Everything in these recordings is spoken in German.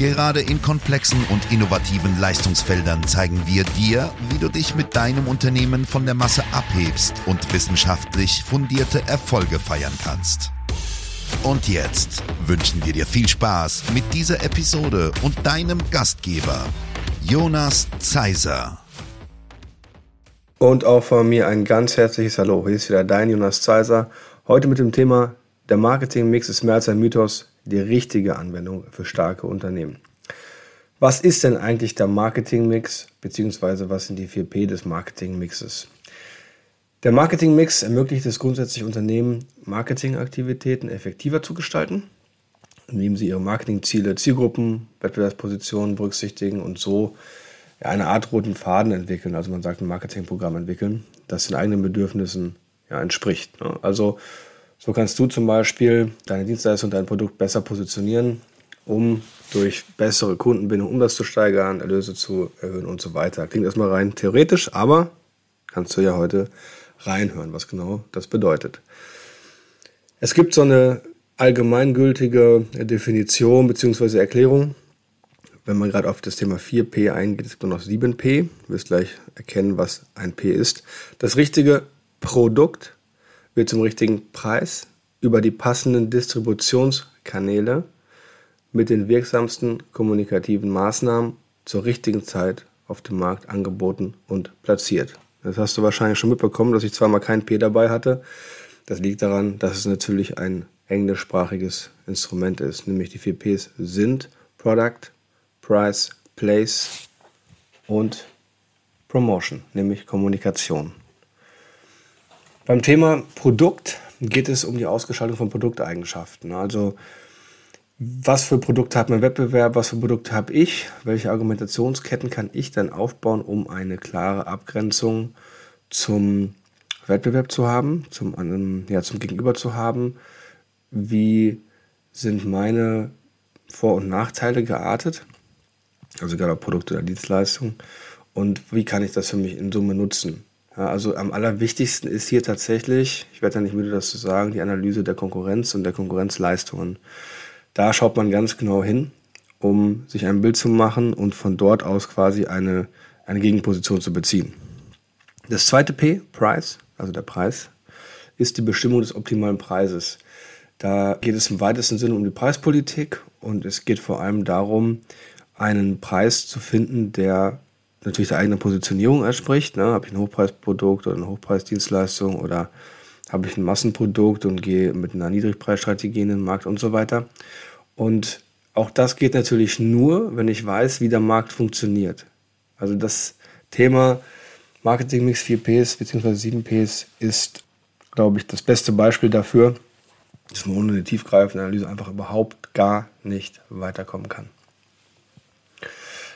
Gerade in komplexen und innovativen Leistungsfeldern zeigen wir dir, wie du dich mit deinem Unternehmen von der Masse abhebst und wissenschaftlich fundierte Erfolge feiern kannst. Und jetzt wünschen wir dir viel Spaß mit dieser Episode und deinem Gastgeber, Jonas Zeiser. Und auch von mir ein ganz herzliches Hallo. Hier ist wieder dein Jonas Zeiser. Heute mit dem Thema Der Marketingmix ist mehr als ein Mythos die richtige Anwendung für starke Unternehmen. Was ist denn eigentlich der Marketingmix, beziehungsweise was sind die 4P des Marketingmixes? Der Marketingmix ermöglicht es grundsätzlich Unternehmen, Marketingaktivitäten effektiver zu gestalten, indem sie ihre Marketingziele, Zielgruppen, Wettbewerbspositionen berücksichtigen und so eine Art roten Faden entwickeln, also man sagt ein Marketingprogramm entwickeln, das den eigenen Bedürfnissen ja, entspricht. Ne? Also so kannst du zum Beispiel deine Dienstleistung, dein Produkt besser positionieren, um durch bessere Kundenbindung Umsatz zu steigern, Erlöse zu erhöhen und so weiter. Klingt erstmal rein theoretisch, aber kannst du ja heute reinhören, was genau das bedeutet. Es gibt so eine allgemeingültige Definition bzw. Erklärung. Wenn man gerade auf das Thema 4P eingeht, es gibt nur noch 7P. Du wirst gleich erkennen, was ein P ist. Das richtige Produkt wird zum richtigen Preis über die passenden Distributionskanäle mit den wirksamsten kommunikativen Maßnahmen zur richtigen Zeit auf dem Markt angeboten und platziert. Das hast du wahrscheinlich schon mitbekommen, dass ich zweimal kein P dabei hatte. Das liegt daran, dass es natürlich ein englischsprachiges Instrument ist. Nämlich die vier Ps sind Product, Price, Place und Promotion, nämlich Kommunikation. Beim Thema Produkt geht es um die Ausgestaltung von Produkteigenschaften. Also was für Produkte hat mein Wettbewerb, was für Produkte habe ich, welche Argumentationsketten kann ich dann aufbauen, um eine klare Abgrenzung zum Wettbewerb zu haben, zum, ja, zum Gegenüber zu haben, wie sind meine Vor- und Nachteile geartet, also egal ob Produkte oder Dienstleistungen, und wie kann ich das für mich in Summe nutzen. Ja, also am allerwichtigsten ist hier tatsächlich, ich werde ja nicht müde, das zu sagen, die Analyse der Konkurrenz und der Konkurrenzleistungen. Da schaut man ganz genau hin, um sich ein Bild zu machen und von dort aus quasi eine, eine Gegenposition zu beziehen. Das zweite P, Price, also der Preis, ist die Bestimmung des optimalen Preises. Da geht es im weitesten Sinne um die Preispolitik und es geht vor allem darum, einen Preis zu finden, der natürlich der eigenen Positionierung entspricht. Ne? Habe ich ein Hochpreisprodukt oder eine Hochpreisdienstleistung oder habe ich ein Massenprodukt und gehe mit einer Niedrigpreisstrategie in den Markt und so weiter. Und auch das geht natürlich nur, wenn ich weiß, wie der Markt funktioniert. Also das Thema Marketing Mix 4Ps bzw. 7Ps ist, glaube ich, das beste Beispiel dafür, dass man ohne eine tiefgreifende Analyse einfach überhaupt gar nicht weiterkommen kann.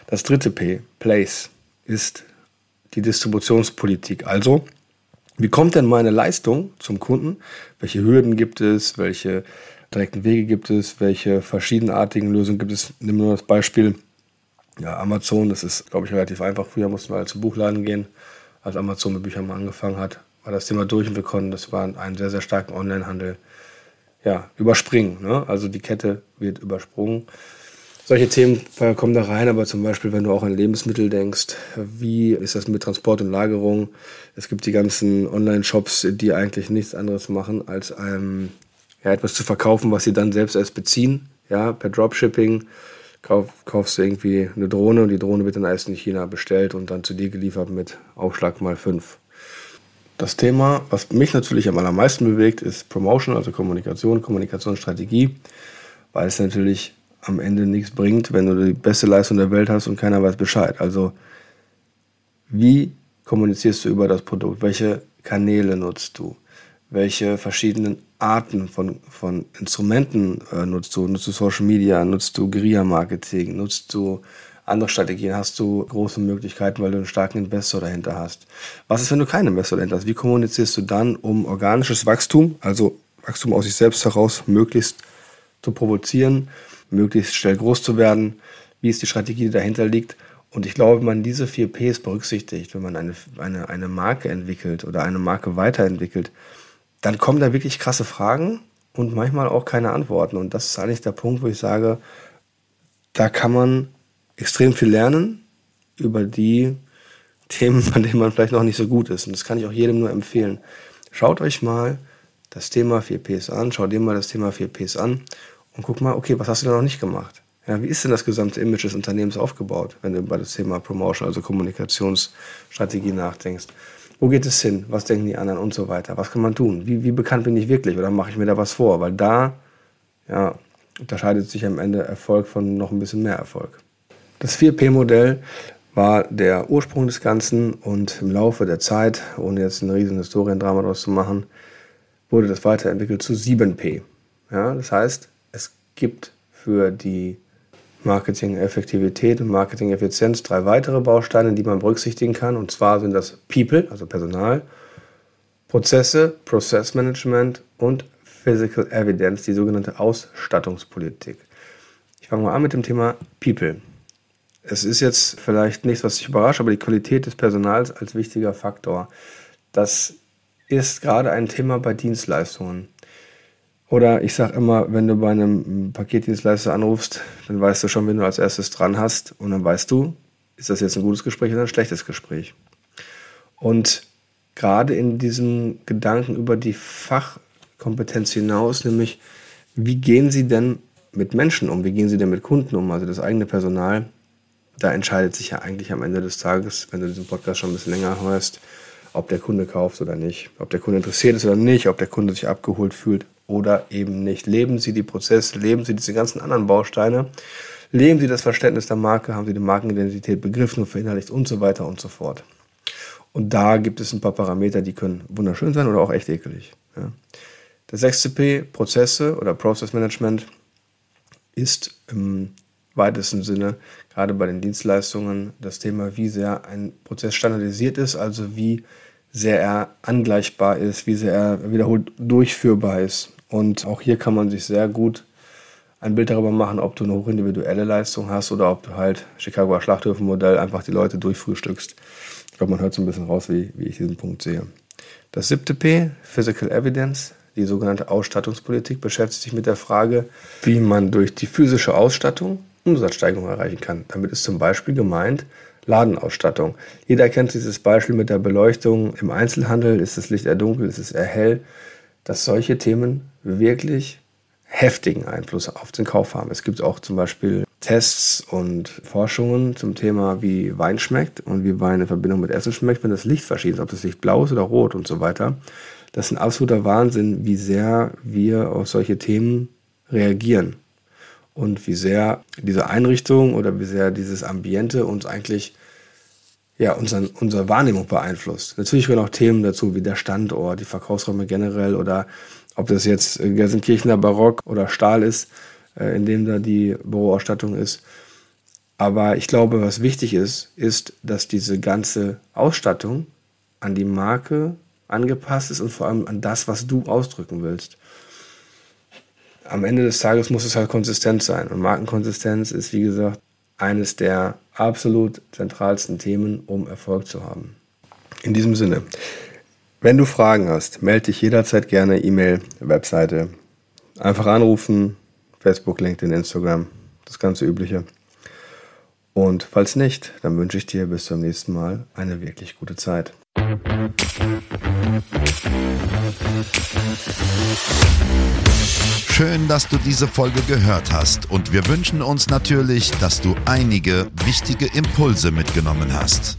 Das dritte P, Place ist die Distributionspolitik. Also, wie kommt denn meine Leistung zum Kunden? Welche Hürden gibt es? Welche direkten Wege gibt es? Welche verschiedenartigen Lösungen gibt es? Nimm nur das Beispiel ja, Amazon. Das ist, glaube ich, relativ einfach. Früher mussten wir halt zum Buchladen gehen. Als Amazon mit Büchern mal angefangen hat, war das Thema durch und wir konnten, das war einen sehr, sehr starken Onlinehandel ja, überspringen. Ne? Also die Kette wird übersprungen solche Themen kommen da rein, aber zum Beispiel, wenn du auch an Lebensmittel denkst, wie ist das mit Transport und Lagerung? Es gibt die ganzen Online-Shops, die eigentlich nichts anderes machen, als ähm, ja, etwas zu verkaufen, was sie dann selbst erst beziehen. Ja, per Dropshipping kauf, kaufst du irgendwie eine Drohne und die Drohne wird dann erst in China bestellt und dann zu dir geliefert mit Aufschlag mal fünf. Das Thema, was mich natürlich am allermeisten bewegt, ist Promotion, also Kommunikation, Kommunikationsstrategie, weil es natürlich am Ende nichts bringt, wenn du die beste Leistung der Welt hast und keiner weiß Bescheid. Also wie kommunizierst du über das Produkt? Welche Kanäle nutzt du? Welche verschiedenen Arten von, von Instrumenten äh, nutzt du? Nutzt du Social Media? Nutzt du Guerilla-Marketing? Nutzt du Andere Strategien hast du große Möglichkeiten, weil du einen starken Investor dahinter hast. Was ist, wenn du keinen Investor dahinter hast? Wie kommunizierst du dann, um organisches Wachstum, also Wachstum aus sich selbst heraus, möglichst zu provozieren, möglichst schnell groß zu werden? Wie ist die Strategie, die dahinter liegt? Und ich glaube, wenn man diese vier Ps berücksichtigt, wenn man eine, eine, eine Marke entwickelt oder eine Marke weiterentwickelt, dann kommen da wirklich krasse Fragen und manchmal auch keine Antworten. Und das ist eigentlich der Punkt, wo ich sage, da kann man extrem viel lernen über die Themen, bei denen man vielleicht noch nicht so gut ist. Und das kann ich auch jedem nur empfehlen. Schaut euch mal das Thema 4Ps an, schaut dir mal das Thema 4Ps an und guck mal, okay, was hast du da noch nicht gemacht? Ja, wie ist denn das gesamte Image des Unternehmens aufgebaut, wenn du über das Thema Promotion, also Kommunikationsstrategie nachdenkst? Wo geht es hin? Was denken die anderen und so weiter? Was kann man tun? Wie, wie bekannt bin ich wirklich oder mache ich mir da was vor? Weil da ja, unterscheidet sich am Ende Erfolg von noch ein bisschen mehr Erfolg. Das 4P-Modell war der Ursprung des Ganzen und im Laufe der Zeit, ohne jetzt ein riesen Historiendrama daraus zu machen, wurde das weiterentwickelt zu 7P. Ja, das heißt, gibt für die Marketing-Effektivität und Marketing-Effizienz drei weitere Bausteine, die man berücksichtigen kann. Und zwar sind das People, also Personal, Prozesse, Process Management und Physical Evidence, die sogenannte Ausstattungspolitik. Ich fange mal an mit dem Thema People. Es ist jetzt vielleicht nichts, was dich überrascht, aber die Qualität des Personals als wichtiger Faktor, das ist gerade ein Thema bei Dienstleistungen. Oder ich sage immer, wenn du bei einem Paketdienstleister anrufst, dann weißt du schon, wenn du als erstes dran hast. Und dann weißt du, ist das jetzt ein gutes Gespräch oder ein schlechtes Gespräch. Und gerade in diesem Gedanken über die Fachkompetenz hinaus, nämlich wie gehen sie denn mit Menschen um, wie gehen sie denn mit Kunden um, also das eigene Personal, da entscheidet sich ja eigentlich am Ende des Tages, wenn du diesen Podcast schon ein bisschen länger hörst, ob der Kunde kauft oder nicht, ob der Kunde interessiert ist oder nicht, ob der Kunde sich abgeholt fühlt oder eben nicht. Leben Sie die Prozesse, leben Sie diese ganzen anderen Bausteine, leben Sie das Verständnis der Marke, haben Sie die Markenidentität begriffen und verinnerlicht und so weiter und so fort. Und da gibt es ein paar Parameter, die können wunderschön sein oder auch echt ekelig. Ja. Der 6CP, Prozesse oder Process Management, ist im weitesten Sinne, gerade bei den Dienstleistungen, das Thema, wie sehr ein Prozess standardisiert ist, also wie sehr er angleichbar ist, wie sehr er wiederholt durchführbar ist. Und auch hier kann man sich sehr gut ein Bild darüber machen, ob du eine hochindividuelle Leistung hast oder ob du halt Chicagoer Schlachthöfenmodell einfach die Leute durchfrühstückst. Ich glaube, man hört so ein bisschen raus, wie, wie ich diesen Punkt sehe. Das siebte P, Physical Evidence, die sogenannte Ausstattungspolitik, beschäftigt sich mit der Frage, wie man durch die physische Ausstattung Umsatzsteigerung erreichen kann. Damit ist zum Beispiel gemeint Ladenausstattung. Jeder kennt dieses Beispiel mit der Beleuchtung im Einzelhandel. Ist das Licht eher dunkel, ist es eher hell? Dass solche Themen wirklich heftigen Einfluss auf den Kauf haben. Es gibt auch zum Beispiel Tests und Forschungen zum Thema, wie Wein schmeckt und wie Wein in Verbindung mit Essen schmeckt, wenn das Licht verschieden ist, ob das Licht blau ist oder rot und so weiter. Das ist ein absoluter Wahnsinn, wie sehr wir auf solche Themen reagieren und wie sehr diese Einrichtung oder wie sehr dieses Ambiente uns eigentlich ja, unseren, unsere Wahrnehmung beeinflusst. Natürlich gehören auch Themen dazu, wie der Standort, die Verkaufsräume generell oder ob das jetzt Gelsenkirchener Barock oder Stahl ist, äh, in dem da die Büroausstattung ist. Aber ich glaube, was wichtig ist, ist, dass diese ganze Ausstattung an die Marke angepasst ist und vor allem an das, was du ausdrücken willst am Ende des Tages muss es halt konsistent sein. Und Markenkonsistenz ist, wie gesagt, eines der absolut zentralsten Themen, um Erfolg zu haben. In diesem Sinne, wenn du Fragen hast, melde dich jederzeit gerne E-Mail, Webseite. Einfach anrufen, Facebook, LinkedIn, Instagram, das ganze Übliche. Und falls nicht, dann wünsche ich dir bis zum nächsten Mal eine wirklich gute Zeit. Schön, dass du diese Folge gehört hast und wir wünschen uns natürlich, dass du einige wichtige Impulse mitgenommen hast.